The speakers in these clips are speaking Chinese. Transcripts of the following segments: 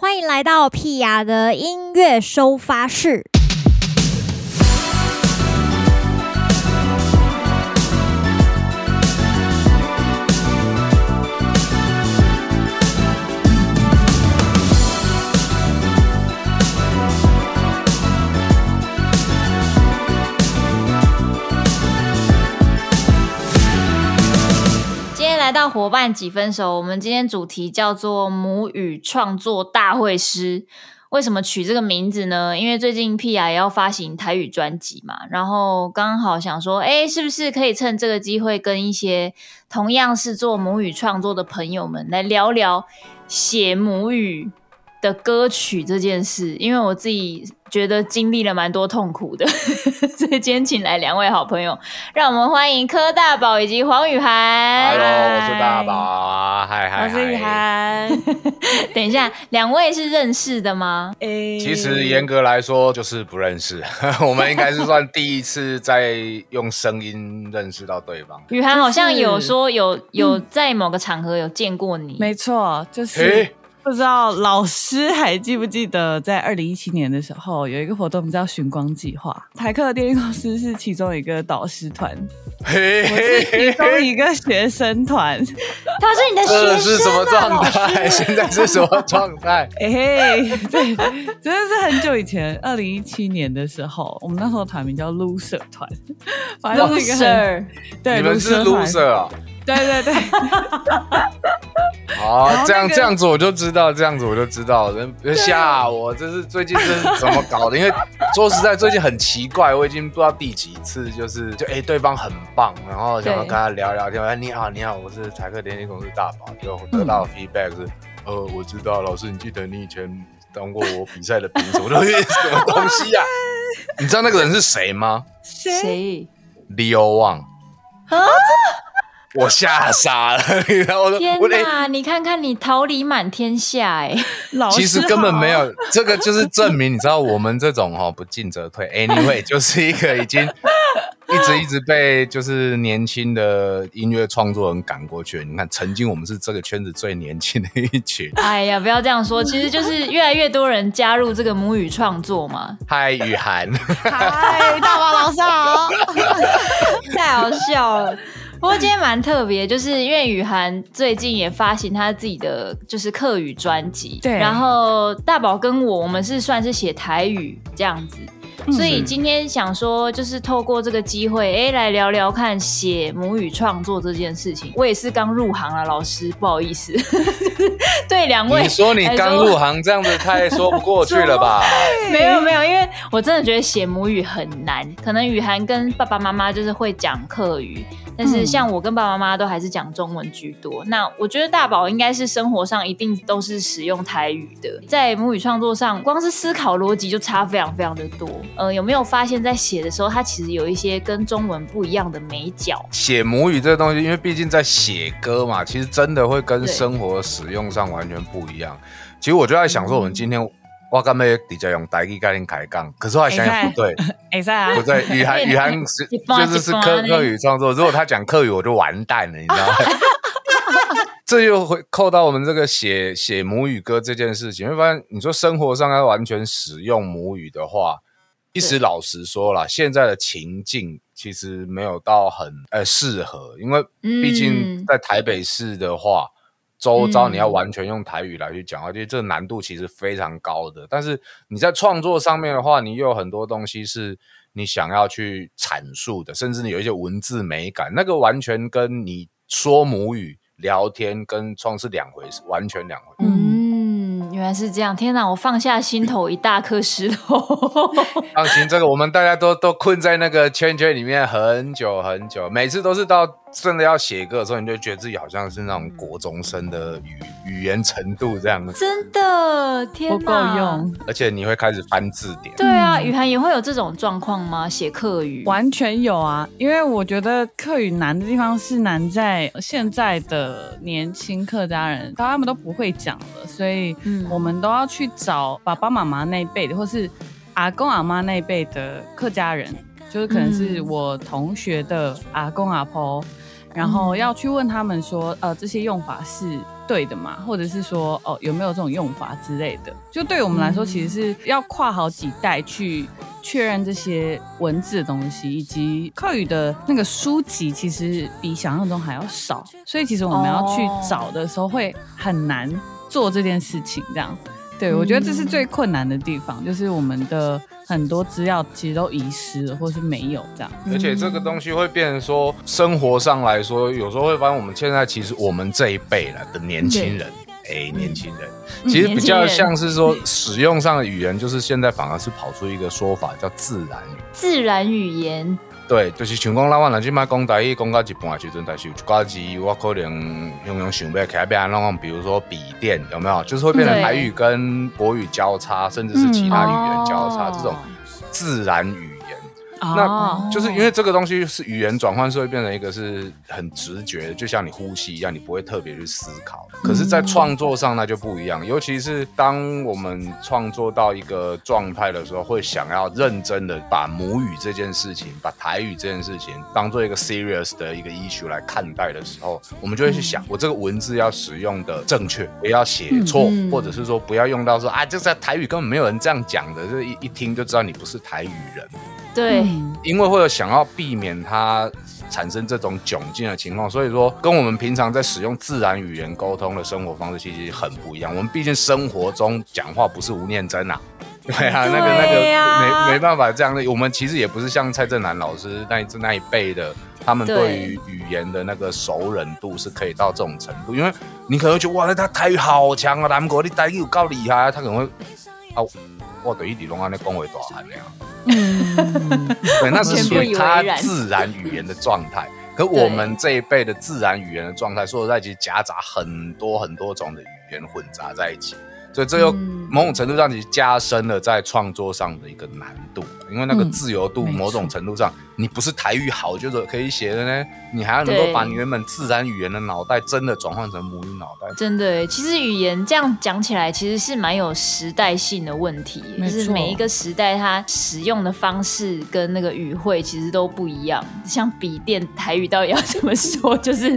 欢迎来到屁雅的音乐收发室。来到伙伴几分熟，我们今天主题叫做母语创作大会师。为什么取这个名字呢？因为最近 P.R. 要发行台语专辑嘛，然后刚好想说，哎，是不是可以趁这个机会跟一些同样是做母语创作的朋友们来聊聊写母语的歌曲这件事？因为我自己。觉得经历了蛮多痛苦的，所以今天请来两位好朋友，让我们欢迎柯大宝以及黄雨涵。Hello，我是大宝，嗨嗨，我是雨涵。等一下，两位是认识的吗？其实严格来说就是不认识，我们应该是算第一次在用声音认识到对方。雨涵好像有说有有在某个场合有见过你，没错，就是。不知道老师还记不记得，在二零一七年的时候有一个活动叫“寻光计划”，台客电力公司是其中一个导师团，我是其中一个学生团。他是你的学生、是什么状态？现在是什么状态？哎嘿，对，真的是很久以前，二零一七年的时候，我们那时候团名叫 Loser 团，反正是一个很对，你们是 Loser 啊。对对对，好，这样这样子我就知道，这样子我就知道，人别吓我，这是最近这是怎么搞的？因为说实在，最近很奇怪，我已经不知道第几次，就是就哎，对方很棒，然后想要跟他聊聊天，哎，你好，你好，我是台客电力公司大宝，就得到 feedback 是，呃，我知道，老师，你记得你以前当过我比赛的评审，我说 什么东西呀？你知道那个人是谁吗？谁？Leo Wang 啊？我吓傻了，然后我说：“天哪，你看看你桃李满天下哎！”其实根本没有，这个就是证明，你知道我们这种哈不进则退，anyway 就是一个已经一直一直被就是年轻的音乐创作人赶过去。你看，曾经我们是这个圈子最年轻的一群。哎呀，不要这样说，其实就是越来越多人加入这个母语创作嘛。嗨，雨涵，嗨，大宝老师好，太好笑了。不过今天蛮特别，就是因为雨涵最近也发行他自己的就是客语专辑，对。然后大宝跟我，我们是算是写台语这样子，嗯、所以今天想说，就是透过这个机会，哎，来聊聊看写母语创作这件事情。我也是刚入行啊，老师，不好意思。对两位，你说你刚入行这样子太说不过去了吧？没有没有，因为我真的觉得写母语很难，可能雨涵跟爸爸妈妈就是会讲客语。但是像我跟爸爸妈妈都还是讲中文居多。嗯、那我觉得大宝应该是生活上一定都是使用台语的，在母语创作上，光是思考逻辑就差非常非常的多。呃，有没有发现，在写的时候，它其实有一些跟中文不一样的美角？写母语这个东西，因为毕竟在写歌嘛，其实真的会跟生活使用上完全不一样。其实我就在想说，我们今天。我刚才比较用台语跟你开杠，可是我还想想不对，不对，雨涵雨涵是就是是客客语创作，如果他讲客语，我就完蛋了，你知道吗？这又会扣到我们这个写写母语歌这件事情，会发现你说生活上要完全使用母语的话，其实老实说啦，现在的情境其实没有到很呃适合，因为毕竟在台北市的话。周遭你要完全用台语来去讲话，其实这个难度其实非常高的。但是你在创作上面的话，你又有很多东西是你想要去阐述的，甚至你有一些文字美感，那个完全跟你说母语聊天跟创是两回事，完全两回事。嗯，原来是这样。天哪，我放下心头一大颗石头。放心，这个我们大家都都困在那个圈圈里面很久很久，每次都是到。真的要写歌的时候，你就觉得自己好像是那种国中生的语语言程度这样子。真的，天哪，不够用。而且你会开始翻字典。对啊，雨涵也会有这种状况吗？写客语完全有啊，因为我觉得客语难的地方是难在现在的年轻客家人，他们都不会讲了，所以我们都要去找爸爸妈妈那一辈的，或是阿公阿妈那一辈的客家人。就是可能是我同学的阿公阿婆，然后要去问他们说，呃，这些用法是对的吗，或者是说哦有没有这种用法之类的。就对我们来说，其实是要跨好几代去确认这些文字的东西，以及客语的那个书籍，其实比想象中还要少，所以其实我们要去找的时候会很难做这件事情。这样，对，我觉得这是最困难的地方，就是我们的。很多资料其实都遗失了，或是没有这样。而且这个东西会变成说，生活上来说，有时候会发现我们现在其实我们这一辈了的年轻人，哎、欸，年轻人，其实比较像是说使用上的语言，就是现在反而是跑出一个说法叫自然语。自然语言。对，就是像讲咱我若即摆讲台语讲到一半的时阵，但是有一寡字我可能用用想不起来，变安怎，比如说笔电有没有？就是会变成台语跟国语交叉，甚至是其他语言交叉，嗯、这种自然语。那就是因为这个东西是语言转换，是会变成一个是很直觉的，就像你呼吸一样，你不会特别去思考。可是，在创作上那就不一样，尤其是当我们创作到一个状态的时候，会想要认真的把母语这件事情，把台语这件事情当做一个 serious 的一个 issue 来看待的时候，我们就会去想，我这个文字要使用的正确，不要写错，或者是说不要用到说啊，这在台语根本没有人这样讲的，这一一听就知道你不是台语人。对，因为会有想要避免它产生这种窘境的情况，所以说跟我们平常在使用自然语言沟通的生活方式其实很不一样。我们毕竟生活中讲话不是吴念真啊，对啊，那个那个没没办法这样的。我们其实也不是像蔡正南老师那那一辈的，他们对于语言的那个熟稔度是可以到这种程度。因为你可能会觉得哇，那他台语好强啊，南国的台语有够厉害啊，他可能会啊。我的一滴龙安的恭维多少呀？嗯，对，那是属于他自然语言的状态。可我们这一辈的自然语言的状态，说实在，其实夹杂很多很多种的语言混杂在一起。所以这又某种程度上你加深了在创作上的一个难度，因为那个自由度某种程度上，你不是台语好就是可以写的呢，你还要能够把你原本自然语言的脑袋真的转换成母语脑袋。真的，其实语言这样讲起来，其实是蛮有时代性的问题，就是每一个时代它使用的方式跟那个语汇其实都不一样。像笔电台语到底要怎么说，就是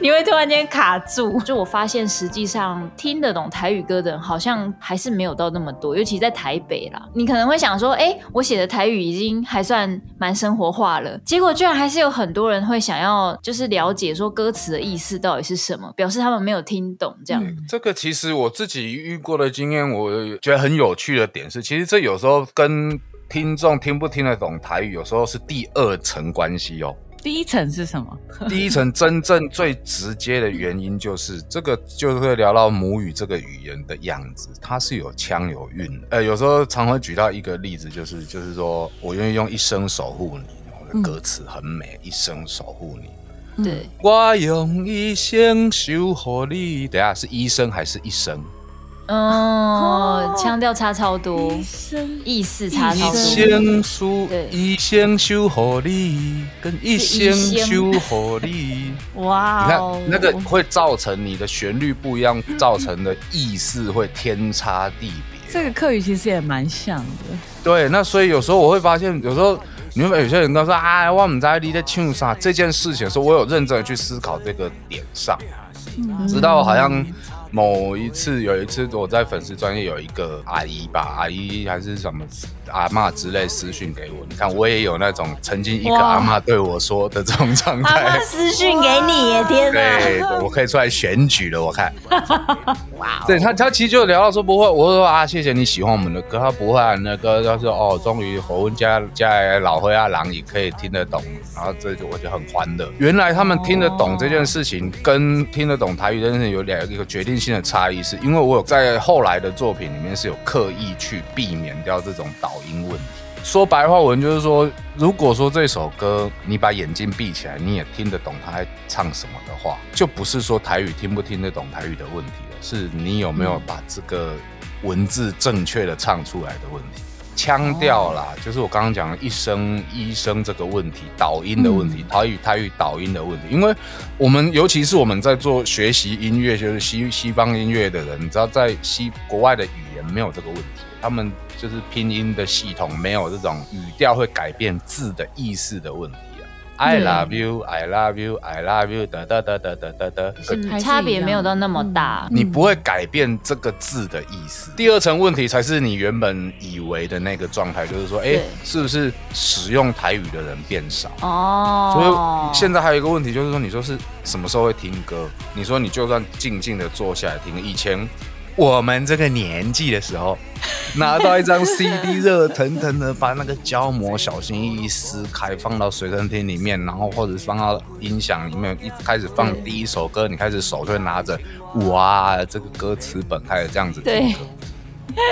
你会突然间卡住。就我发现，实际上听得懂台语歌的人好。像还是没有到那么多，尤其在台北啦。你可能会想说，哎、我写的台语已经还算蛮生活化了，结果居然还是有很多人会想要，就是了解说歌词的意思到底是什么，表示他们没有听懂这样。这个其实我自己遇过的经验，我觉得很有趣的点是，其实这有时候跟听众听不听得懂台语，有时候是第二层关系哦。第一层是什么？第一层真正最直接的原因就是这个，就是会聊到母语这个语言的样子，它是有腔有韵。呃，有时候常会举到一个例子，就是就是说我愿意用一生守护你，我的歌词很美，嗯、一生守护你。对，我用一生守护你。等下是医生还是一生？哦，腔调差超多，意思差超多。一生守，一生守护你，跟一生守护你。哇，你看那个会造成你的旋律不一样，造成的意思会天差地别。这个客语其实也蛮像的。对，那所以有时候我会发现，有时候你会有些人都说啊，我们在你在唱啥这件事情的时候，我有认真的去思考这个点上，直到好像。某一次，有一次我在粉丝专业有一个阿姨吧，阿姨还是什么阿嬷之类私讯给我，你看我也有那种曾经一个阿嬷对我说的这种状态。阿嬷私讯给你耶，天哪！对，我可以出来选举了，我看。哇！对他，他其实就聊到说不会，我说啊，谢谢你喜欢我们的歌，他不会啊那个，他说哦，终于火温家家老灰阿郎也可以听得懂，然后这就我就很欢乐。原来他们听得懂这件事情，跟听得懂台语这件事情有两一个决定性的差异，是因为我有在后来的作品里面是有刻意去避免掉这种导音问题。说白话文就是说，如果说这首歌你把眼睛闭起来，你也听得懂他在唱什么的话，就不是说台语听不听得懂台语的问题了，是你有没有把这个文字正确的唱出来的问题。腔调啦，就是我刚刚讲的一声一声这个问题，导音的问题，台语台语导音的问题。因为我们尤其是我们在做学习音乐，就是西西方音乐的人，你知道，在西国外的语言没有这个问题，他们就是拼音的系统没有这种语调会改变字的意思的问题啊。I love you, I love you, I love you，哒哒哒哒哒哒哒，差别没有到那么大。你不会改变这个字的意思。第二层问题才是你原本以为的那个状态，就是说，哎，是不是使用台语的人变少？哦，所以现在还有一个问题，就是说，你说是什么时候会听歌？你说你就算静静的坐下来听，以前。我们这个年纪的时候，拿到一张 CD，热腾腾的，把那个胶膜小心翼翼撕开，放到随身听里面，然后或者放到音响里面，一开始放第一首歌，你开始手就会拿着，哇，这个歌词本开始这样子听歌。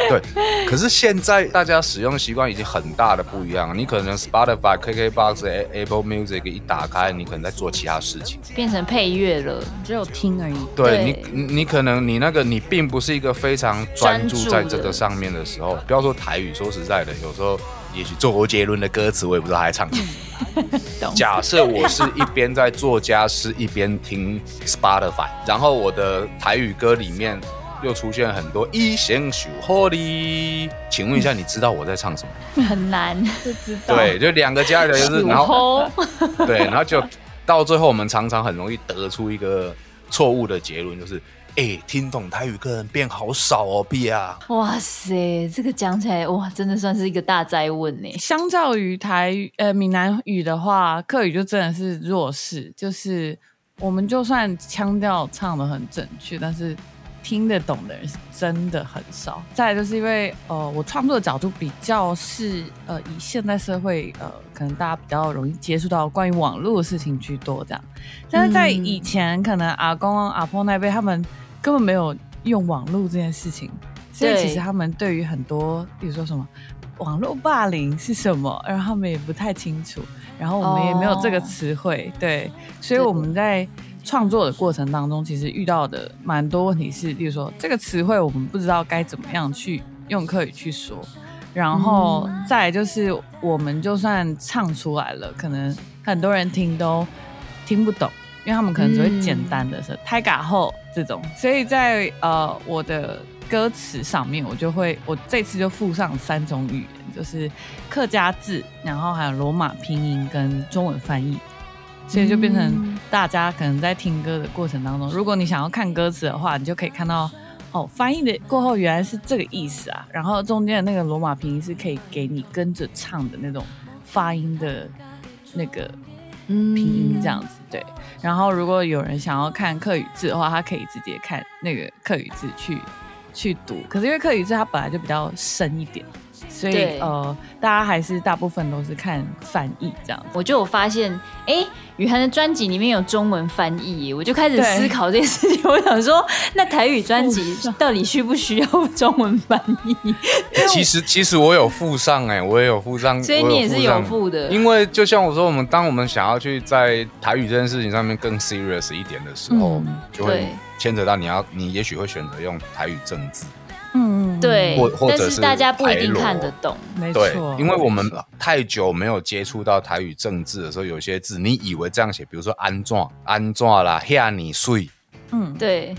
对，可是现在大家使用习惯已经很大的不一样。你可能 Spotify、KKBox、Apple Music 一打开，你可能在做其他事情，变成配乐了，只有听而已。对，对你，你可能你那个你并不是一个非常专注在这个上面的时候，不要说台语，说实在的，有时候也许周杰伦的歌词我也不知道他还唱什么。假设我是一边在做家事一边听 Spotify，然后我的台语歌里面。又出现很多一线守护你，请问一下，你知道我在唱什么？很难，不知道。对，就两个加起来就是，然后 对，然后就到最后，我们常常很容易得出一个错误的结论，就是哎、欸，听懂台语个人变好少哦，，B 啊！哇塞，这个讲起来哇，真的算是一个大灾问呢。相较于台语呃闽南语的话，客语就真的是弱势，就是我们就算腔调唱的很正确，但是。听得懂的人是真的很少。再来就是因为，呃，我创作的角度比较是，呃，以现代社会，呃，可能大家比较容易接触到关于网络的事情居多这样。但是在以前，可能阿公阿婆那辈他们根本没有用网络这件事情，所以其实他们对于很多，比如说什么网络霸凌是什么，然后他们也不太清楚，然后我们也没有这个词汇，哦、对，所以我们在。创作的过程当中，其实遇到的蛮多问题是，例如说这个词汇我们不知道该怎么样去用客语去说，然后再来就是我们就算唱出来了，可能很多人听都听不懂，因为他们可能只会简单的说“太嘎后”这种，所以在呃我的歌词上面，我就会我这次就附上三种语言，就是客家字，然后还有罗马拼音跟中文翻译。所以就变成大家可能在听歌的过程当中，如果你想要看歌词的话，你就可以看到哦，翻译的过后原来是这个意思啊。然后中间的那个罗马拼音是可以给你跟着唱的那种发音的那个拼音这样子。对。然后如果有人想要看客语字的话，他可以直接看那个客语字去去读。可是因为客语字它本来就比较深一点。所以呃，大家还是大部分都是看翻译这样。我就有发现，哎、欸，雨涵的专辑里面有中文翻译，我就开始思考这件事情。我想说，那台语专辑 到底需不需要中文翻译？其实其实我有附上哎、欸，我也有附上，所以你也是有附的。因为就像我说，我们当我们想要去在台语这件事情上面更 serious 一点的时候，嗯、就会牵扯到你要，你也许会选择用台语正字。嗯，对，或或者是大家不一定看得懂，没错，因为我们太久没有接触到台语政治的时候，有些字你以为这样写，比如说安怎安怎啦，吓你睡，嗯，对，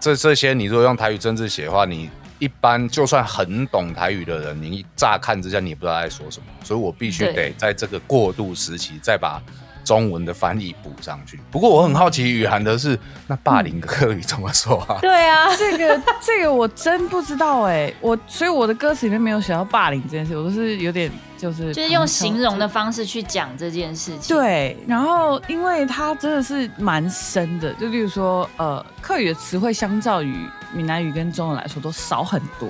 这这些你如果用台语政治写的话，你一般就算很懂台语的人，你一乍看之下你也不知道他在说什么，所以我必须得在这个过渡时期再把。中文的翻译补上去。不过我很好奇，雨涵的是那霸凌的客语怎么说啊？对啊，这个这个我真不知道哎，我所以我的歌词里面没有写到霸凌这件事，我都是有点就是就是用形容的方式去讲这件事情。对，然后因为它真的是蛮深的，就例如说呃，客语的词汇相较于闽南语跟中文来说都少很多。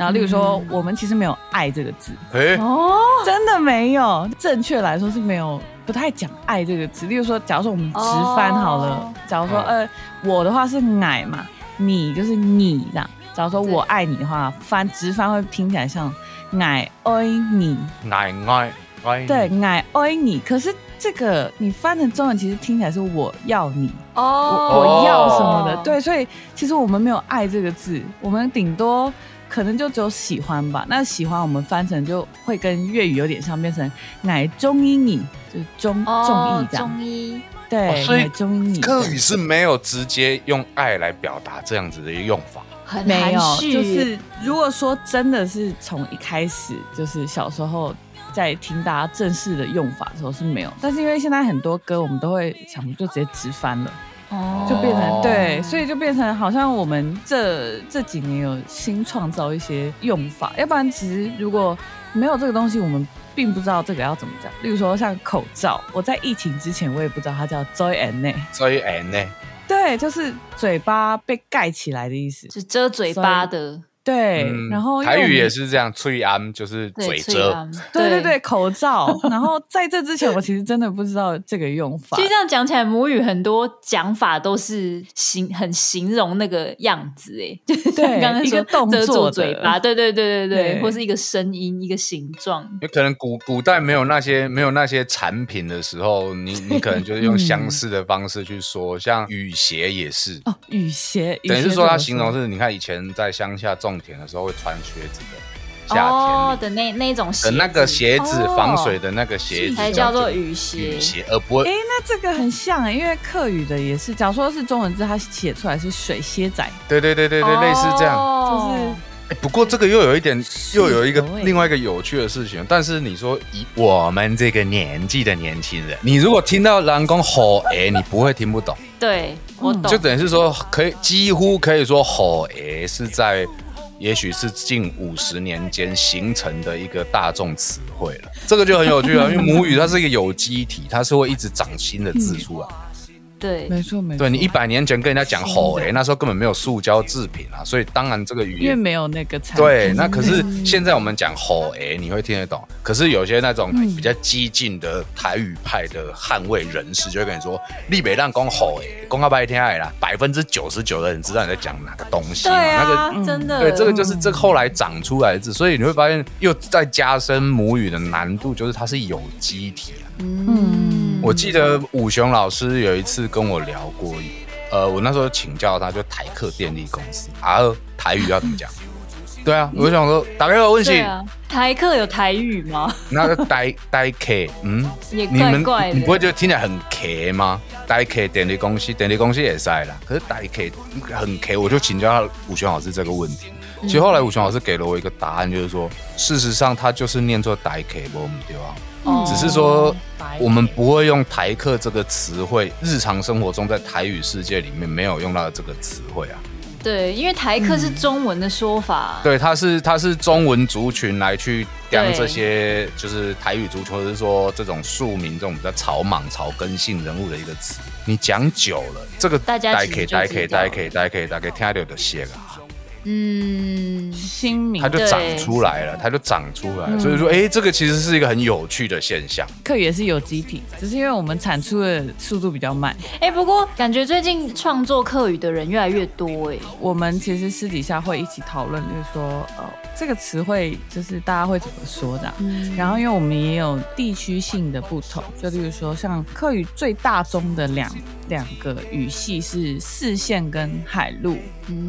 然后例如说，嗯、我们其实没有“爱”这个字，哎、哦，真的没有。正确来说是没有。不太讲“爱”这个词，例如说，假如说我们直翻好了，哦、假如说呃，我的话是“爱”嘛，你就是你这样。假如说我爱你的话，翻直翻会听起来像“爱爱你”，爱爱爱，对，爱爱你。可是这个你翻成中文，其实听起来是“我要你”，哦，我，我要什么的，对。所以其实我们没有“爱”这个字，我们顶多。可能就只有喜欢吧。那喜欢我们翻成就会跟粤语有点像，变成爱中意你，就是中中意这样。中意对，所以中意你。客语是没有直接用爱来表达这样子的一个用法，很含蓄。就是如果说真的是从一开始就是小时候在听大家正式的用法的时候是没有，但是因为现在很多歌我们都会想就直接直翻了，哦，就变成对，所以就变成好像我们这这几年有新创造一些用法，要不然其实如果没有这个东西，我们并不知道这个要怎么讲。例如说像口罩，我在疫情之前我也不知道它叫 “joy and 呢，joy and 呢，对，就是嘴巴被盖起来的意思，是遮嘴巴的。对，然后台语也是这样，吹安就是嘴遮，对对对，口罩。然后在这之前，我其实真的不知道这个用法。其实这样讲起来，母语很多讲法都是形很形容那个样子，哎，就是刚刚一个动作嘴巴，对对对对对，或是一个声音、一个形状。有可能古古代没有那些没有那些产品的时候，你你可能就是用相似的方式去说，像雨鞋也是哦，雨鞋等于是说它形容是，你看以前在乡下种。田的时候会穿靴子的，夏天的那那种的那个鞋子，防水的那个鞋子才叫做雨鞋，雨鞋而不会。哎，那这个很像哎，因为客语的也是，假如说是中文字，它写出来是水靴仔。对对对对对，类似这样。就是，哎，不过这个又有一点，又有一个另外一个有趣的事情。但是你说以我们这个年纪的年轻人，你如果听到蓝公吼哎，你不会听不懂。对，我懂。就等于是说，可以几乎可以说吼哎是在。也许是近五十年间形成的一个大众词汇了，这个就很有趣了，因为母语它是一个有机体，它是会一直长新的字出来。对，没错没错。对，你一百年前跟人家讲吼哎，那时候根本没有塑胶制品啊，所以当然这个语言因为没有那个产对，那可是现在我们讲吼哎，你会听得懂。可是有些那种比较激进的台语派的捍卫人士就会跟你说，立北让讲吼哎，公告白天爱啦，百分之九十九的人知道你在讲哪个东西。对啊，那个真的。对，这个就是这后来长出来的字，所以你会发现又在加深母语的难度，就是它是有机体啊。嗯，我记得武雄老师有一次跟我聊过，呃，我那时候请教他，就台客电力公司啊，台语要怎么讲？对啊，我想说，打开我问题，台客有台语吗？那个呆呆 K，，嗯，也怪怪的，你们你不会觉得听起来很 K 吗？呆 K 电力公司，电力公司也塞啦，可是呆 K 很 K，我就请教他武雄老师这个问题。其实后来武雄老师给了我一个答案，就是说，事实上他就是念作台客，不对啊。只是说，我们不会用台客这个词汇，日常生活中在台语世界里面没有用到这个词汇啊。对，因为台客是中文的说法。对，它是它是中文族群来去讲这些，就是台语族群，或者是说这种庶民这种比较草莽、草根性人物的一个词。你讲久了，这个大家大家可以大家可以大家可以大家可以听到就写了。嗯，新名它就长出来了，它就长出来了，所以说，哎，这个其实是一个很有趣的现象。客语也是有机体，只是因为我们产出的速度比较慢。哎，不过感觉最近创作客语的人越来越多哎。我们其实私底下会一起讨论，就是说，呃，这个词汇就是大家会怎么说的。嗯。然后，因为我们也有地区性的不同，就例如说，像客语最大宗的两两个语系是四县跟海陆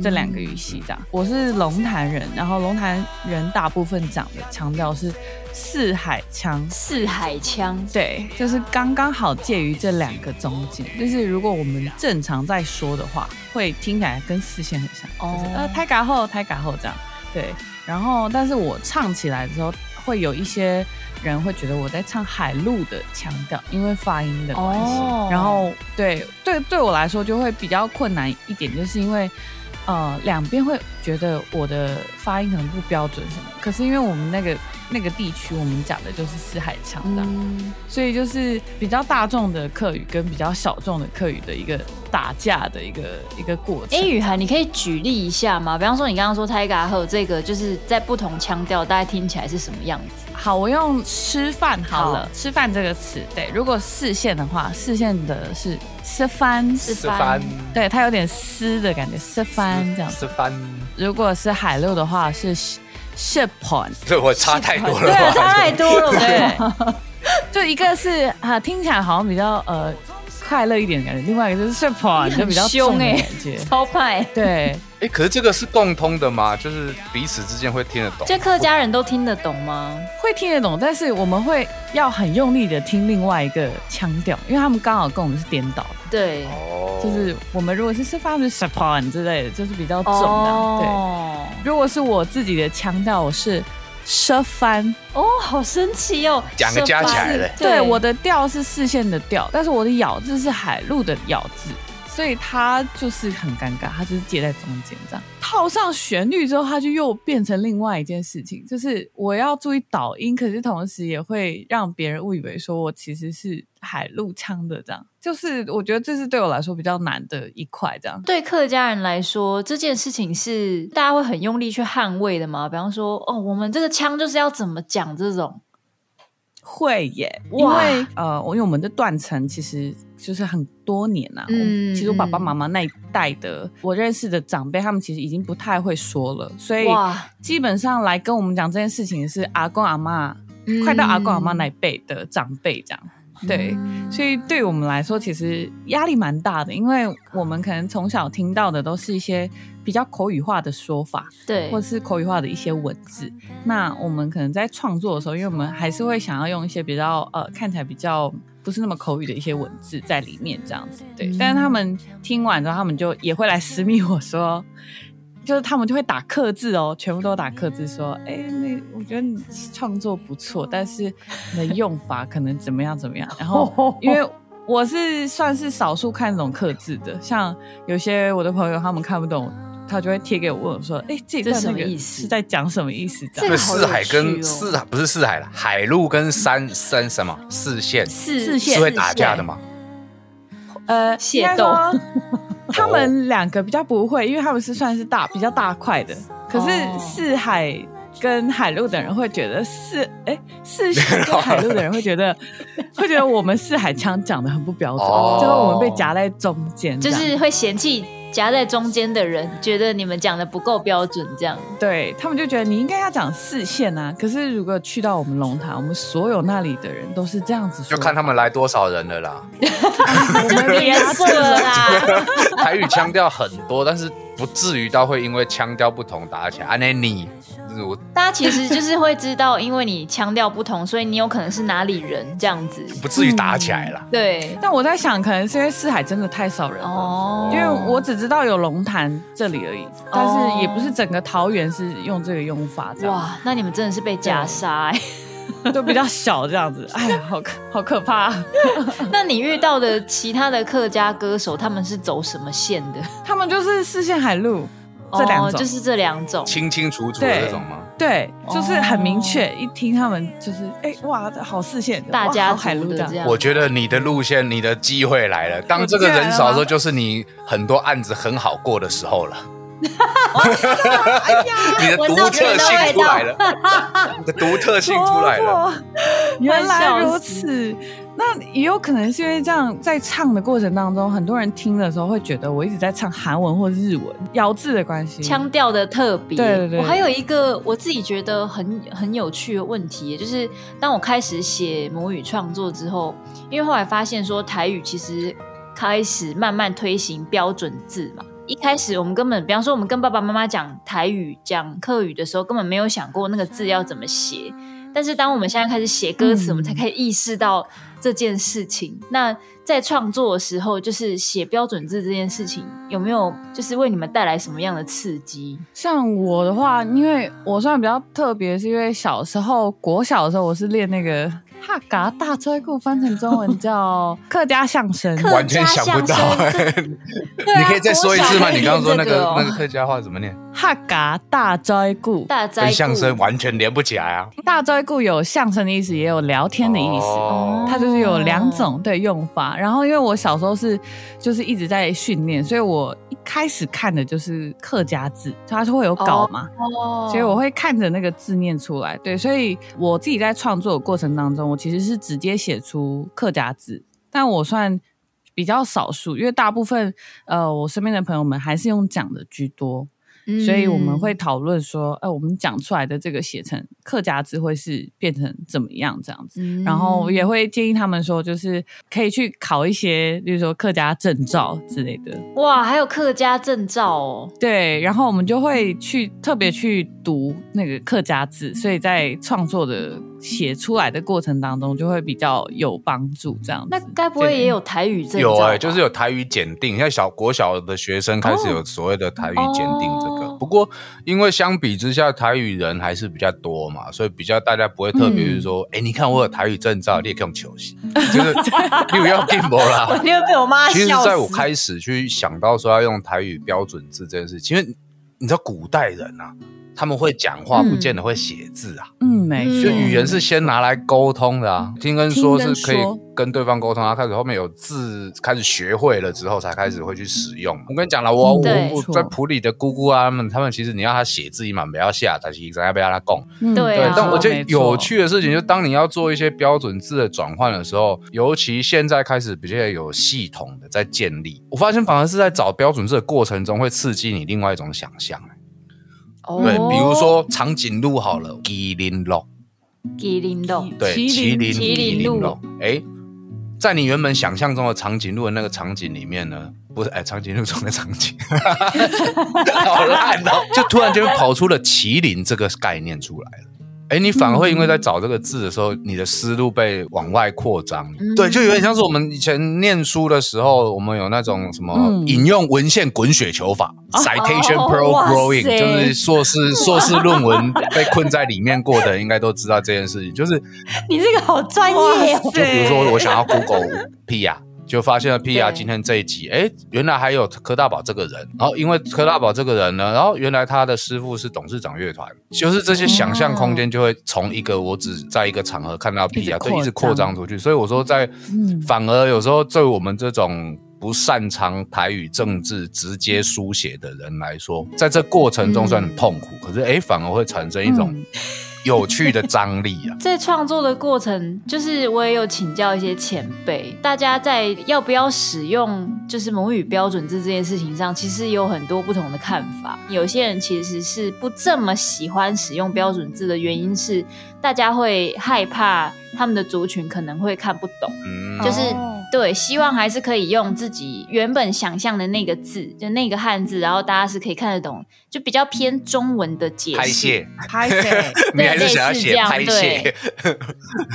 这两个语系这样。我是龙潭人，然后龙潭人大部分讲的强调是四海腔，四海腔，对，就是刚刚好介于这两个中间。就是如果我们正常在说的话，会听起来跟四县很像，哦、就是，呃，台嘎后，台嘎后这样，对。然后，但是我唱起来的时候，会有一些人会觉得我在唱海陆的腔调，因为发音的关系。哦、然后，对，对，对我来说就会比较困难一点，就是因为。呃，两边会觉得我的发音可能不标准什么，可是因为我们那个那个地区，我们讲的就是四海腔的，嗯、所以就是比较大众的客语跟比较小众的客语的一个打架的一个一个过程。哎，雨涵，你可以举例一下吗？比方说你刚刚说泰嘎和这个，就是在不同腔调，大概听起来是什么样子？好，我用吃饭好了，吃饭这个词，对，如果四县的话，四县的是吃饭，吃饭，对，它有点丝的感觉，吃饭这样。吃饭。如果是海陆的话，是吃盘。这会 差太多了，对，差太多了，对。就一个是啊，听起来好像比较呃快乐一点的感觉，另外一个就是 Shipon，就比较凶哎，感觉超派，对。哎，可是这个是共通的吗？就是彼此之间会听得懂？这客家人都听得懂吗？会听得懂，但是我们会要很用力的听另外一个腔调，因为他们刚好跟我们是颠倒的。对，就是我们如果是是发的 support 之类的，就是比较重的。对，如果是我自己的腔调，我是奢翻哦，好神奇哦！两个加起来了。对，我的调是四线的调，但是我的咬字是海陆的咬字。所以他就是很尴尬，他就是接在中间这样，套上旋律之后，他就又变成另外一件事情，就是我要注意导音，可是同时也会让别人误以为说我其实是海陆腔的这样，就是我觉得这是对我来说比较难的一块这样。对客家人来说，这件事情是大家会很用力去捍卫的吗？比方说，哦，我们这个腔就是要怎么讲这种。会耶，因为呃，因为我们的断层其实就是很多年呐、啊。嗯，其实我爸爸妈妈那一代的我认识的长辈，他们其实已经不太会说了，所以基本上来跟我们讲这件事情是阿公阿妈，嗯、快到阿公阿妈那一辈的长辈这样。对，所以对我们来说，其实压力蛮大的，因为我们可能从小听到的都是一些比较口语化的说法，对，或者是口语化的一些文字。那我们可能在创作的时候，因为我们还是会想要用一些比较呃看起来比较不是那么口语的一些文字在里面，这样子。对，嗯、但是他们听完之后，他们就也会来私密我说。就是他们就会打克字哦，全部都打克字说，哎，那我觉得你创作不错，但是你的用法可能怎么样怎么样。然后 因为我是算是少数看这种客字的，像有些我的朋友他们看不懂，他就会贴给我问我说，哎，这段那个是在讲什么意思？这个四海跟四不是四海了，海陆跟山山什么四线四线是会打架的吗？呃，械斗。他们两个比较不会，因为他们是算是大比较大块的。可是四海跟海陆的人会觉得四哎四 线跟海陆的人会觉得会觉得我们四海腔讲的很不标准，哦、就是我们被夹在中间，就是会嫌弃。夹在中间的人觉得你们讲的不够标准，这样对他们就觉得你应该要讲四线啊。可是如果去到我们龙潭，我们所有那里的人都是这样子说，就看他们来多少人了啦。我们别说了啦。台语腔调很多，但是不至于到会因为腔调不同打起来。安妮。大家其实就是会知道，因为你腔调不同，所以你有可能是哪里人这样子，不至于打起来了。嗯、对，但我在想，可能是因为四海真的太少人了哦，因为我只知道有龙潭这里而已，但是也不是整个桃园是用这个用法这样。哇，那你们真的是被夹杀哎，都比较小这样子，哎呀，好可好可怕。那你遇到的其他的客家歌手，他们是走什么线的？他们就是四线海陆。这两种、哦、就是这两种清清楚楚的这种吗？对，就是很明确，哦、一听他们就是哎哇，好视线，大家海陆这样。我觉得你的路线，你的机会来了。当这个人少的时候，就是你很多案子很好过的时候了。哎呀，你的独特性出来了，你的独特性出来了，原来如此。那也有可能是因为这样，在唱的过程当中，很多人听的时候会觉得我一直在唱韩文或日文，咬字的关系，腔调的特别。对对对。我还有一个我自己觉得很很有趣的问题，就是当我开始写母语创作之后，因为后来发现说台语其实开始慢慢推行标准字嘛。一开始我们根本，比方说我们跟爸爸妈妈讲台语、讲客语的时候，根本没有想过那个字要怎么写。但是当我们现在开始写歌词，我们才可以意识到这件事情。那在创作的时候，就是写标准字这件事情，有没有就是为你们带来什么样的刺激？像我的话，因为我算比较特别，是因为小时候国小的时候，我是练那个。客家大哉鼓翻成中文叫客家相声，完全想不到。你可以再说一次吗？你刚刚说那个那个客家话怎么念？哈嘎大斋故，大哉跟相声完全连不起来啊！大斋故有相声的意思，也有聊天的意思，哦它就是有两种对用法。然后因为我小时候是就是一直在训练，所以我一开始看的就是客家字，它是会有稿嘛，所以我会看着那个字念出来。对，所以我自己在创作的过程当中。我其实是直接写出客家字，但我算比较少数，因为大部分呃，我身边的朋友们还是用讲的居多。所以我们会讨论说，哎、呃，我们讲出来的这个写成客家字会是变成怎么样这样子，嗯、然后也会建议他们说，就是可以去考一些，比如说客家证照之类的。哇，还有客家证照哦。对，然后我们就会去特别去读那个客家字，所以在创作的写出来的过程当中就会比较有帮助这样子。那该不会也有台语证照？有哎、欸，就是有台语检定，像小国小的学生开始有所谓的台语检定这个。哦不过因为相比之下台语人还是比较多嘛，所以比较大家不会特别是说，哎、嗯欸，你看我有台语证照，你也可以用球戏，就是又要进步啦。我又被我妈笑。其实在我开始去想到说要用台语标准字这件事，因为你知道古代人啊。他们会讲话，不见得会写字啊。嗯，没错。就语言是先拿来沟通的啊。听跟说是可以跟对方沟通，然后开始后面有字开始学会了之后，才开始会去使用。我跟你讲了，我我我在普里的姑姑啊，他们他们其实你要他写字，你嘛不要下，但是咱要不要他供？对。但我觉得有趣的事情，就当你要做一些标准字的转换的时候，尤其现在开始比较有系统的在建立，我发现反而是在找标准字的过程中，会刺激你另外一种想象。对，比如说长颈鹿好了，麒麟鹿，麒麟鹿，对，麒麟麒麟鹿。哎，在你原本想象中的长颈鹿的那个场景里面呢，不是哎，长颈鹿中的场景，好烂哦，就突然间跑出了麒麟这个概念出来了。哎，你反而会因为在找这个字的时候，嗯、你的思路被往外扩张。嗯、对，就有点像是我们以前念书的时候，我们有那种什么引用文献滚雪球法、嗯、（citation proofreading），就是硕士硕士论文被困在里面过的，应该都知道这件事情。就是你这个好专业哦。就比如说，我想要 Google Pia。就发现了 P.R. 今天这一集，哎对，原来还有柯大宝这个人。然后因为柯大宝这个人呢，然后原来他的师傅是董事长乐团，就是这些想象空间就会从一个我只在一个场合看到 P.R. 就一直扩张出去。所以我说，在反而有时候对我们这种不擅长台语政治直接书写的人来说，在这过程中算很痛苦，可是哎，反而会产生一种。有趣的张力啊！在创作的过程，就是我也有请教一些前辈，大家在要不要使用就是母语标准字这件事情上，其实有很多不同的看法。有些人其实是不这么喜欢使用标准字的原因是，大家会害怕他们的族群可能会看不懂，嗯、就是。对，希望还是可以用自己原本想象的那个字，就那个汉字，然后大家是可以看得懂，就比较偏中文的解释。拍谢，拍谢，你还是想要写拍谢？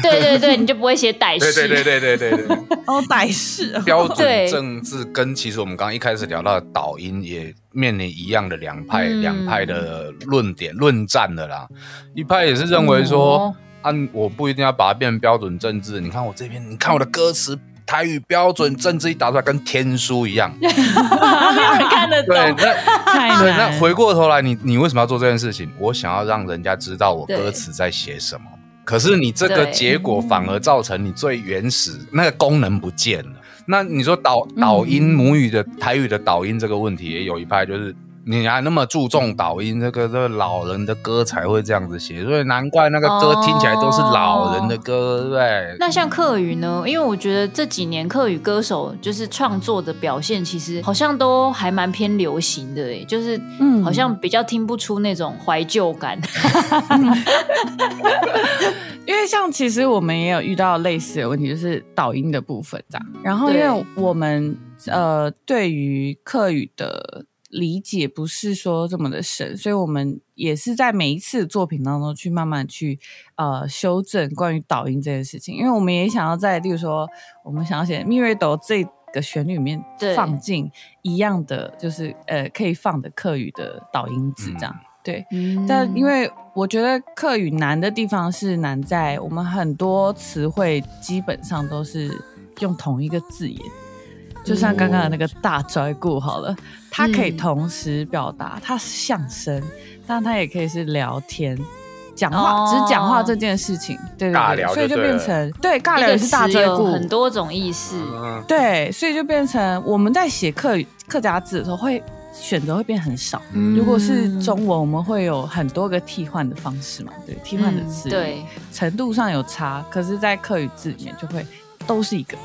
对对对，你就不会写歹势。对对对对对对。哦，歹势。标准政治跟其实我们刚刚一开始聊到的导音也面临一样的两派，两派的论点论战的啦。一派也是认为说，按我不一定要把它变成标准政治。你看我这边，你看我的歌词。台语标准政治一打出来，跟天书一样，没有人看得懂。对，那对，那回过头来，你你为什么要做这件事情？我想要让人家知道我歌词在写什么。可是你这个结果反而造成你最原始那个功能不见了。那你说导导音母语的台语的导音这个问题，也有一派就是。你还那么注重导音，这个这个老人的歌才会这样子写，所以难怪那个歌听起来都是老人的歌，对不对？那像客语呢？因为我觉得这几年客语歌手就是创作的表现，其实好像都还蛮偏流行的，哎，就是嗯，好像比较听不出那种怀旧感。因为像其实我们也有遇到类似的问题，就是导音的部分这样。然后因为我们呃对于客语的。理解不是说这么的深，所以我们也是在每一次作品当中去慢慢去呃修正关于导音这件事情，因为我们也想要在，例如说我们想要写《蜜月岛》这个旋律里面放进一样的，就是呃可以放的客语的导音字这样，嗯、对。嗯、但因为我觉得客语难的地方是难在我们很多词汇基本上都是用同一个字眼。就像刚刚的那个大拽顾好了，它可以同时表达它是相声，但它也可以是聊天、讲话，只是讲话这件事情，对对对，所以就变成对尬聊也是大拽顾，很多种意思，对，所以就变成我们在写客客家字的时候会选择会变很少。如果是中文，我们会有很多个替换的方式嘛，对，替换的词，对，程度上有差，可是，在客语字里面就会都是一个。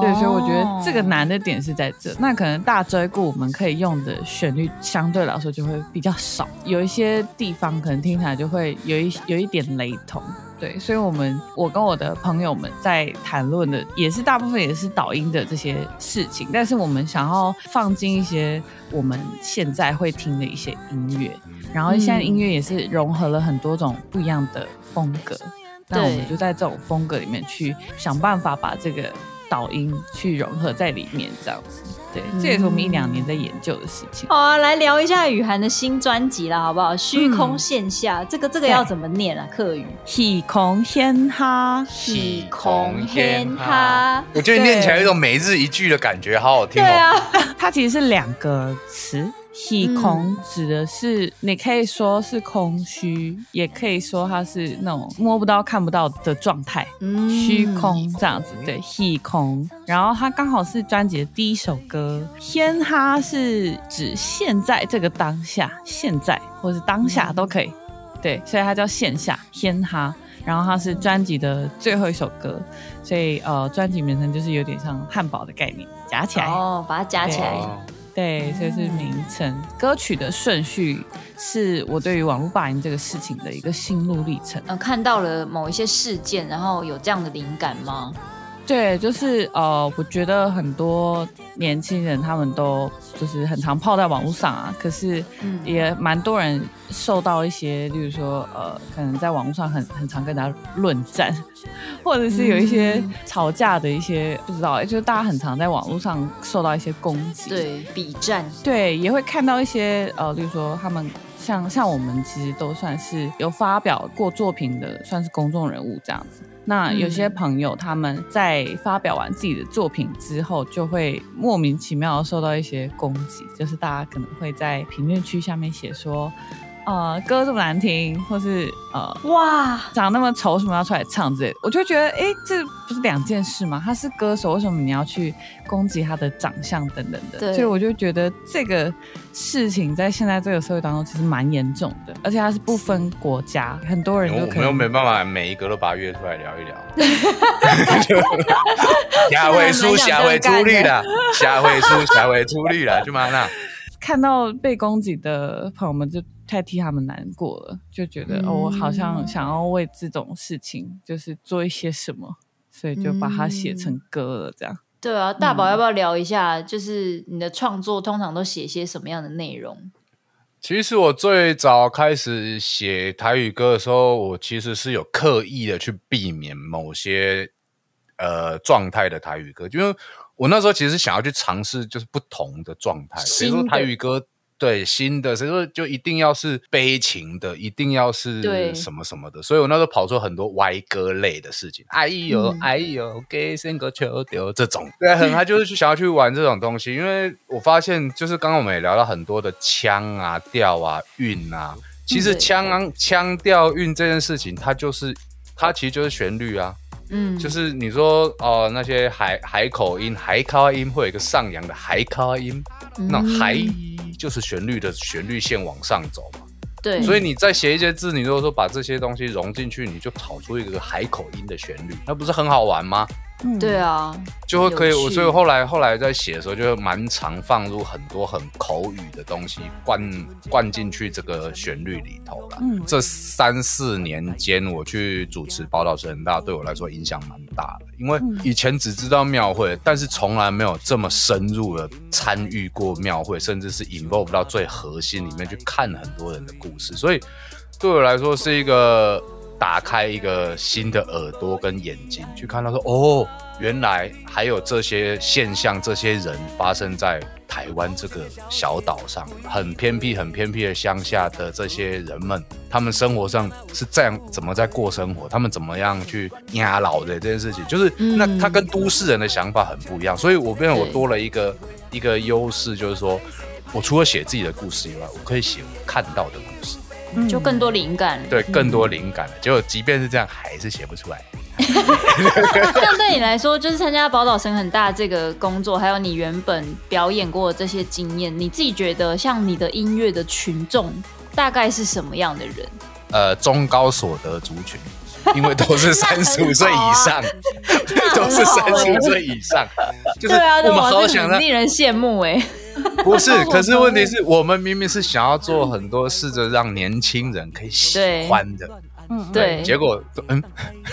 对，所以我觉得这个难的点是在这。那可能大追过我们可以用的旋律相对来说就会比较少，有一些地方可能听起来就会有一有一点雷同。对，所以我们我跟我的朋友们在谈论的也是大部分也是导音的这些事情，但是我们想要放进一些我们现在会听的一些音乐，然后现在音乐也是融合了很多种不一样的风格，那我们就在这种风格里面去想办法把这个。导音去融合在里面，这样子。对，这也是我们一两年在研究的事情。好啊，来聊一下雨涵的新专辑啦，好不好？虚空线下，嗯、这个这个要怎么念啊？客语？喜空线哈，喜空线哈。我觉得念起来有一种每日一句的感觉，好好听哦。对啊，它其实是两个词。虚空指的是，你可以说是空虚，也可以说它是那种摸不到、看不到的状态。嗯，虚空这样子，对，虚空。然后它刚好是专辑的第一首歌，天哈是指现在这个当下，现在或是当下都可以。对，所以它叫线下天哈。然后它是专辑的最后一首歌，所以呃，专辑名称就是有点像汉堡的概念，夹起来哦，把它夹起来。对，这是名称。歌曲的顺序是我对于网络霸凌这个事情的一个心路历程。呃，看到了某一些事件，然后有这样的灵感吗？对，就是呃，我觉得很多年轻人他们都就是很常泡在网络上啊，可是也蛮多人受到一些，例如说呃，可能在网络上很很常跟大家论战，或者是有一些吵架的一些不知道，就是大家很常在网络上受到一些攻击，对，比战，对，也会看到一些呃，例如说他们像像我们其实都算是有发表过作品的，算是公众人物这样子。那有些朋友他们在发表完自己的作品之后，就会莫名其妙受到一些攻击，就是大家可能会在评论区下面写说。呃，歌这么难听，或是呃，哇，长那么丑，为什么要出来唱之类的？我就觉得，哎，这不是两件事吗？他是歌手，为什么你要去攻击他的长相等等的？对，所以我就觉得这个事情在现在这个社会当中其实蛮严重的，而且它是不分国家，很多人都可以。我们又没办法每一个都把他约出来聊一聊。下回书，下回出力了，下回书，下回出力了，就嘛那。看到被攻击的朋友们就。太替他们难过了，就觉得、嗯、哦，我好像想要为这种事情就是做一些什么，所以就把它写成歌了。这样、嗯、对啊，大宝要不要聊一下？就是你的创作通常都写些什么样的内容？其实我最早开始写台语歌的时候，我其实是有刻意的去避免某些呃状态的台语歌，因为我那时候其实想要去尝试就是不同的状态，比如说台语歌。对新的，所以说就一定要是悲情的，一定要是什么什么的，所以我那时候跑出很多歪歌类的事情，哎呦、嗯、哎呦，给三个球丢这种，对，很他就是想要去玩这种东西，因为我发现就是刚刚我们也聊到很多的腔啊、调啊、韵啊，其实腔腔调韵这件事情，它就是它其实就是旋律啊，嗯，就是你说哦、呃、那些海海口音、海卡音，会有一个上扬的海卡音，嗯、那海。就是旋律的旋律线往上走嘛，对，所以你再写一些字，你如果说把这些东西融进去，你就跑出一个海口音的旋律，那不是很好玩吗？嗯、对啊，就会可以。我所以后来后来在写的时候，就蛮常放入很多很口语的东西灌灌进去这个旋律里头了。嗯，这三四年间我去主持宝岛神大，对我来说影响蛮大的。因为以前只知道庙会，但是从来没有这么深入的参与过庙会，甚至是 involve 到最核心里面去看很多人的故事，所以对我来说是一个。打开一个新的耳朵跟眼睛，去看到说哦，原来还有这些现象，这些人发生在台湾这个小岛上，很偏僻、很偏僻的乡下的这些人们，他们生活上是这样怎么在过生活？他们怎么样去压老的这件事情，就是那他跟都市人的想法很不一样，所以我变成我多了一个一个优势，就是说我除了写自己的故事以外，我可以写我看到的故事。就更多灵感，对，更多灵感了。结果即便是这样，还是写不出来。但对你来说，就是参加宝岛神很大这个工作，还有你原本表演过的这些经验，你自己觉得像你的音乐的群众大概是什么样的人？呃，中高所得族群，因为都是三十五岁以上，都是三十五岁以上。就是我们好想令人羡慕哎。不是，可是问题是我们明明是想要做很多试着让年轻人可以喜欢的，嗯，对，结果嗯，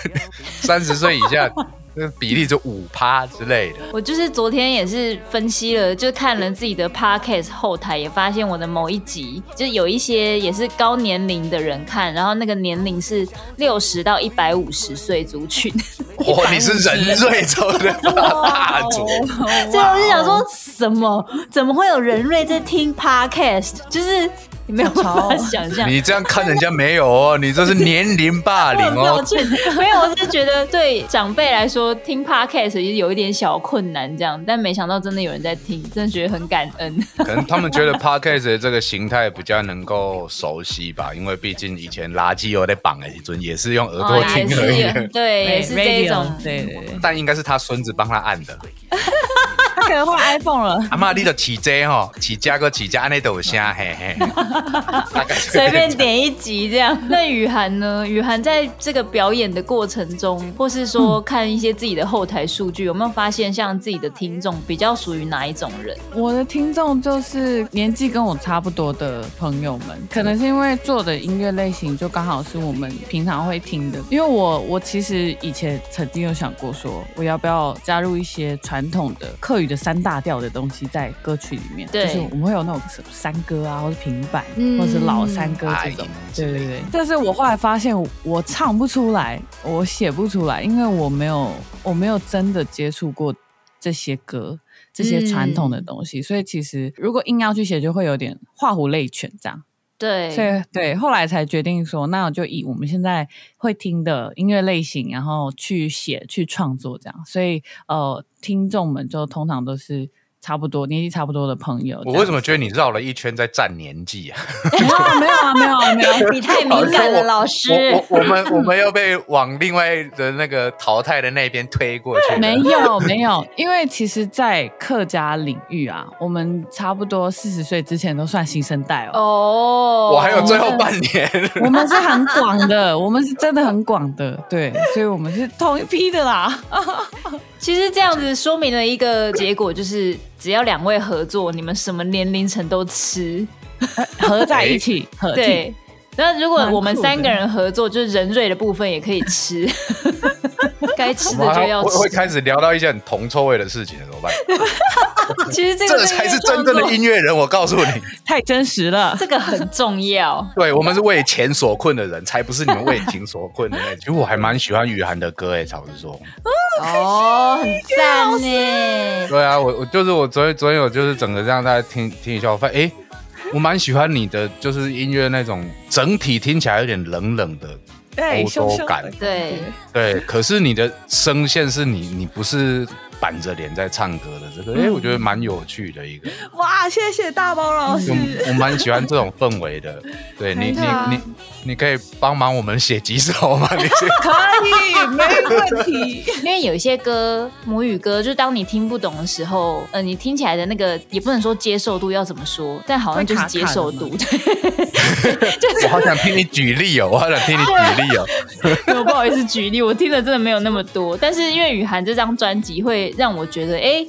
三十岁以下那比例就五趴之类的。我就是昨天也是分析了，就看了自己的 podcast 后台，也发现我的某一集就有一些也是高年龄的人看，然后那个年龄是六十到一百五十岁族群。哦，你是人瑞州的大主，所以我就想说什么？怎么会有人瑞在听 Podcast？就是。没有办法想象，你这样看人家没有哦，你这是年龄霸凌哦。抱歉，没有，我是觉得对长辈来说听 podcast 也有一点小困难，这样，但没想到真的有人在听，真的觉得很感恩。可能他们觉得 podcast 的这个形态比较能够熟悉吧，因为毕竟以前垃圾有在绑的时候也是用耳朵听而已。哦、对，也是这种，对对对。但应该是他孙子帮他按的。他可能换 iPhone 了。阿妈，你的起 J 哈，起加个起加，那都有声，嘿嘿。随便点一集这样。那雨涵呢？雨涵在这个表演的过程中，或是说看一些自己的后台数据，有没有发现像自己的听众比较属于哪一种人？我的听众就是年纪跟我差不多的朋友们，可能是因为做的音乐类型就刚好是我们平常会听的。因为我我其实以前曾经有想过说，我要不要加入一些传统的的三大调的东西在歌曲里面？对，就是我们会有那种什么山歌啊，或者平板，嗯、或者是老山歌这种。对对对。但是我后来发现，我唱不出来，我写不出来，因为我没有我没有真的接触过这些歌，这些传统的东西，嗯、所以其实如果硬要去写，就会有点画虎类犬这样。对，所以对，后来才决定说，那我就以我们现在会听的音乐类型，然后去写、去创作这样。所以呃，听众们就通常都是。差不多年纪差不多的朋友，我为什么觉得你绕了一圈在占年纪啊？没有啊，没有啊，没有啊，你太敏感了，老师。我我，我们我们要被往另外的那个淘汰的那边推过去。没有没有，因为其实，在客家领域啊，我们差不多四十岁之前都算新生代哦。哦，我还有最后半年。我们是很广的，我们是真的很广的，对，所以我们是同一批的啦。其实这样子说明了一个结果，就是只要两位合作，你们什么年龄层都吃，合在一起。对，那如果我们三个人合作，就是人瑞的部分也可以吃。该吃的就要吃。会开始聊到一些很铜臭味的事情，怎么办？其实这个才是真正的音乐人，我告诉你，太真实了。这个很重要。对，我们是为钱所困的人，才不是你们为情所困的那。其实我还蛮喜欢雨涵的歌诶，老实说。哦，很赞呢。对啊，我我就是我昨天昨天我就是整个这样在听听一下，我发现哎，我蛮喜欢你的，就是音乐那种整体听起来有点冷冷的。欧洲感，对对，可是你的声线是你，你不是板着脸在唱歌的，这个，哎、嗯，我觉得蛮有趣的一个。哇，谢谢大包老师，我我蛮喜欢这种氛围的。对你，你，你，你可以帮忙我们写几首吗？你可以，没问题。因为有一些歌，母语歌，就是当你听不懂的时候，呃，你听起来的那个也不能说接受度要怎么说，但好像就是接受度。对，我好想听你举例哦，我好想听你举例哦。我不好意思举例，我听的真的没有那么多。但是因为雨涵这张专辑会让我觉得，哎，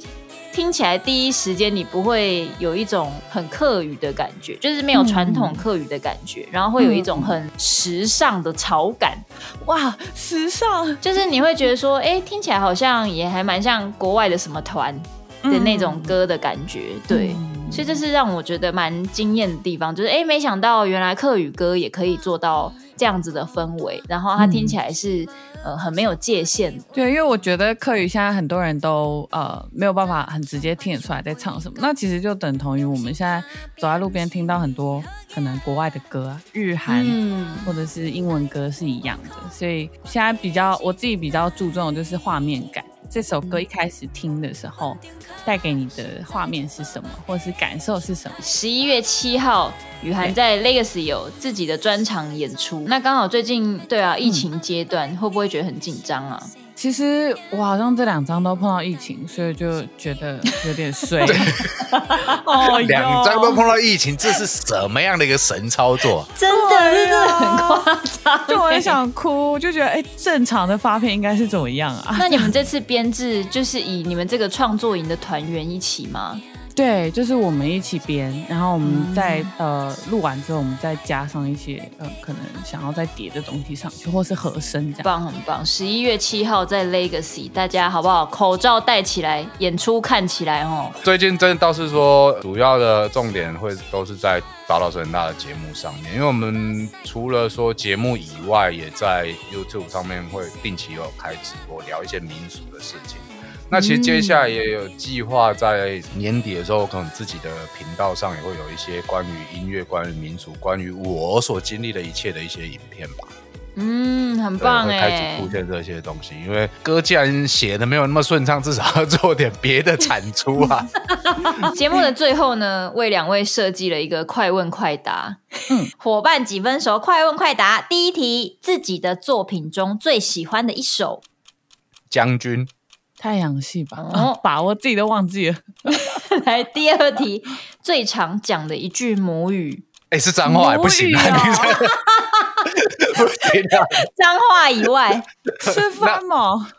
听起来第一时间你不会有一种很客语的感觉，就是没有传统客语的感觉，嗯、然后会有一种很时尚的潮感。哇，时尚，就是你会觉得说，哎，听起来好像也还蛮像国外的什么团的那种歌的感觉，嗯、对。所以这是让我觉得蛮惊艳的地方，就是哎，没想到原来客语歌也可以做到这样子的氛围，然后它听起来是、嗯、呃很没有界限。对，因为我觉得课语现在很多人都呃没有办法很直接听得出来在唱什么，那其实就等同于我们现在走在路边听到很多可能国外的歌啊，日韩、嗯、或者是英文歌是一样的。所以现在比较我自己比较注重的就是画面感。这首歌一开始听的时候，带给你的画面是什么，或是感受是什么？十一月七号，雨涵在 Legacy 有自己的专场演出，那刚好最近对啊，疫情阶段、嗯、会不会觉得很紧张啊？其实我好像这两张都碰到疫情，所以就觉得有点衰。哦，两张都碰到疫情，这是什么样的一个神操作？真的，真的很夸张，就我很想哭，就觉得哎，正常的发片应该是怎么样啊？那你们这次编制就是以你们这个创作营的团员一起吗？对，就是我们一起编，然后我们在、嗯、呃录完之后，我们再加上一些呃可能想要再叠的东西上去，或是和声这样。棒，很棒！十一月七号在 Legacy，大家好不好？口罩戴起来，演出看起来哦。最近真的倒是说，主要的重点会都是在宝岛神大的节目上面，因为我们除了说节目以外，也在 YouTube 上面会定期有开直播，聊一些民俗的事情。那其实接下来也有计划，在年底的时候，可能自己的频道上也会有一些关于音乐、关于民族、关于我所经历的一切的一些影片吧。嗯，很棒哎，开始出现这些东西，因为歌既然写的没有那么顺畅，至少要做点别的产出啊。节目的最后呢，为两位设计了一个快问快答。嗯，伙伴几分熟？快问快答。第一题，自己的作品中最喜欢的一首。将军。太阳系吧，哦，把我自己都忘记了。来，第二题，最常讲的一句母语，哎、欸，是脏话，不行啊！脏话以外，吃饭吗？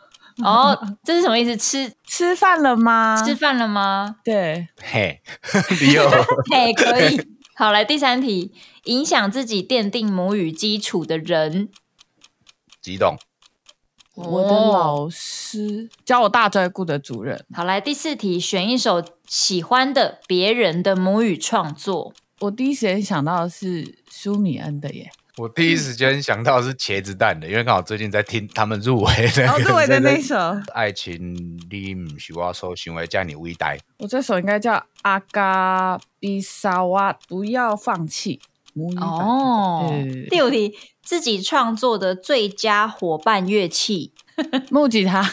哦，这是什么意思？吃吃饭了吗？吃饭了吗？对，嘿，你有，嘿，可以。好，来第三题，影响自己奠定母语基础的人，激动。我的老师教我大斋鼓的主任。好，来第四题，选一首喜欢的别人的母语创作。我第一时间想到的是舒米恩的耶。我第一时间想到的是茄子蛋的，因为刚好最近在听他们入围的入围的那首《爱情你不是我所想的这么伟大》。我这首应该叫阿嘎比萨瓦，不要放弃。母语哦，第五题。自己创作的最佳伙伴乐器，木吉他，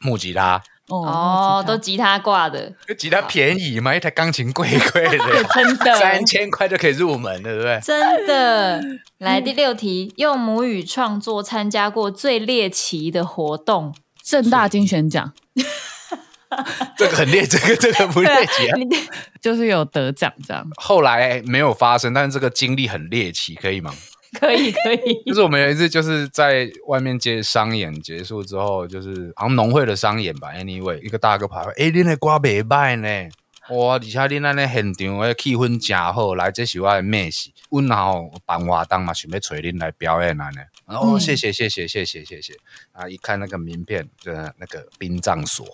木吉他。哦，都吉他挂的，吉他便宜嘛，一台钢琴贵贵的，真的。三千块就可以入门，对不对？真的。来第六题，用母语创作参加过最猎奇的活动，正大金选奖。这个很猎，这个这个不猎奇啊，就是有得奖这样。后来没有发生，但是这个经历很猎奇，可以吗？可以可以，就是我们有一次就是在外面接商演结束之后，就是好像农会的商演吧。Anyway，一个大哥跑来，哎，你的歌袂歹呢，哇！而且你那那现场的气氛真好，来这是我的妹婿，我然后办活动嘛，想要找恁来表演呢。然后谢谢谢谢谢谢谢谢，啊，一看那个名片，就是那个殡葬所。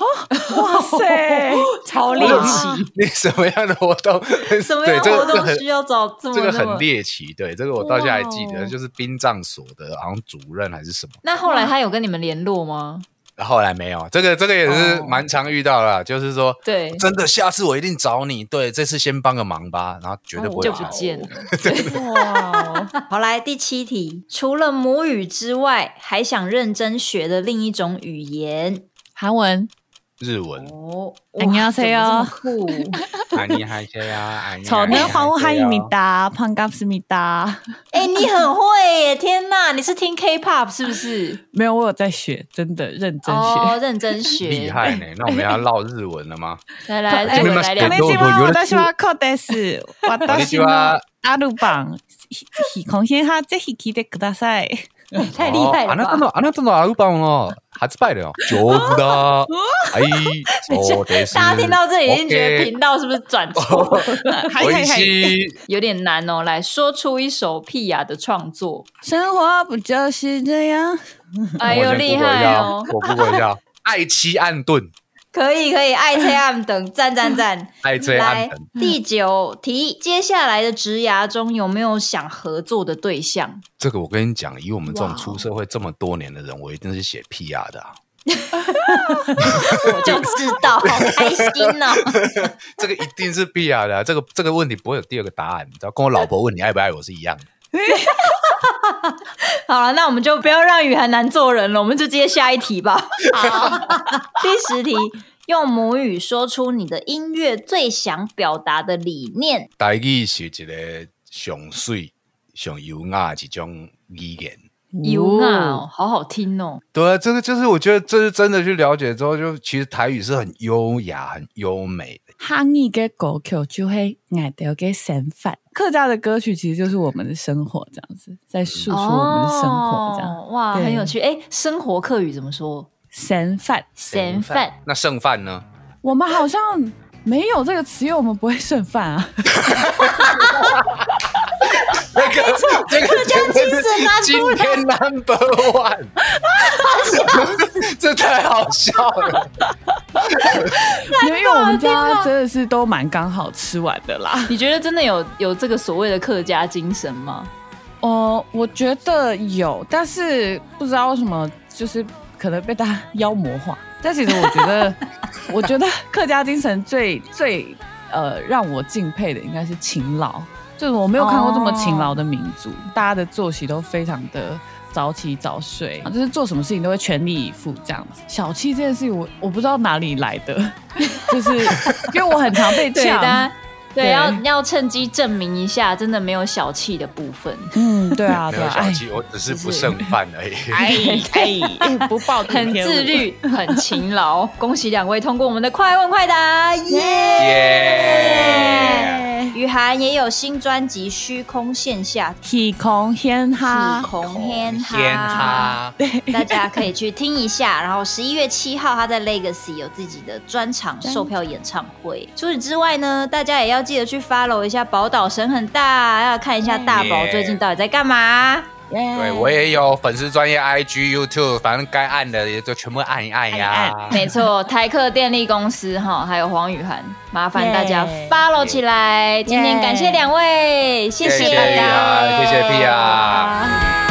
哦，哇塞，超猎奇！你 什么样的活动？什么样的活动需要找这么这个很猎奇？对，这个我到现在还记得，就是殡葬所的，好像主任还是什么。那后来他有跟你们联络吗？后来没有，这个这个也是蛮常遇到的，就是说，对，真的，下次我一定找你。对，这次先帮个忙吧，然后绝对不会就不见了。哇，好，来第七题，除了母语之外，还想认真学的另一种语言，韩文。日文哦，안녕하세요。안녕하세요。저는황우하입니다，반갑습니다。哎，你很会耶！天哪，你是听 K-pop 是不是？没有，我有在学，真的认真学，哦，认真学，厉害呢。那我们要唠日文了吗？来来来，我们来聊。こんにちは、私はコです。私のアルバム、今周初ぜひ聴いてください。 太厉害了！あなたのあなたのアルバムの発売了，上手だ。哎，そうです。大家听到这里已经觉得频道是不是转错？危机有点难哦。来说出一首屁雅的创作。生活不就是这样？哎呦，厉害哦！我不会叫爱妻暗遁。 可以可以，爱妻 暗等，赞赞赞！爱妻暗等。第九题，接下来的职涯中有没有想合作的对象？这个我跟你讲，以我们这种出社会这么多年的人，我一定是写 PR 的啊！我就知道，好开心哦！这个一定是 PR 的啊，这个这个问题不会有第二个答案，你知道，跟我老婆问你爱不爱我是一样的。好了，那我们就不要让雨涵难做人了，我们就接下一题吧。好，第十题，用母语说出你的音乐最想表达的理念。台语是一个上水、上优雅的一种语言。优雅哦，好好听哦。对啊，这个就是我觉得这是真的去了解之后，就其实台语是很优雅、很优美的。汉语的歌曲就会爱到个生发。客家的歌曲其实就是我们的生活，这样子在诉说我们的生活，这样、哦、哇，很有趣。哎，生活客语怎么说？剩饭，剩饭。那剩饭呢？我们好像没有这个词，因为我们不会剩饭啊。那个这个客家精神拿出来，今天 number one，这太好笑了。因为我们家真的是都蛮刚好吃完的啦。你觉得真的有有这个所谓的客家精神吗？哦、我觉得有，但是不知道为什么，就是可能被大家妖魔化。但其实我觉得，我觉得客家精神最最呃让我敬佩的应该是勤劳。就是我没有看过这么勤劳的民族，oh. 大家的作息都非常的早起早睡，就是做什么事情都会全力以赴这样子。小气这件事情我，我我不知道哪里来的，就是因为我很常被呛。对，对要要趁机证明一下，真的没有小气的部分。嗯，对啊，对啊，没有小气，我只是不剩饭而已。哎哎，不报，很自律，很勤劳。恭喜两位通过我们的快问快答，耶！雨涵也有新专辑《虚空线下》，虚空天哈，虚空天哈，大家可以去听一下。然后十一月七号，他在 Legacy 有自己的专场售票演唱会。除此之外呢，大家也要。记得去 follow 一下宝岛神很大，要看一下大宝最近到底在干嘛。Yeah. 对，我也有粉丝专业 IG YouTube，反正该按的也就全部按一按呀。按按没错，台客电力公司哈，还有黄雨涵，麻烦大家 follow 起来。Yeah. 今天感谢两位，谢谢大家，谢谢 Pia。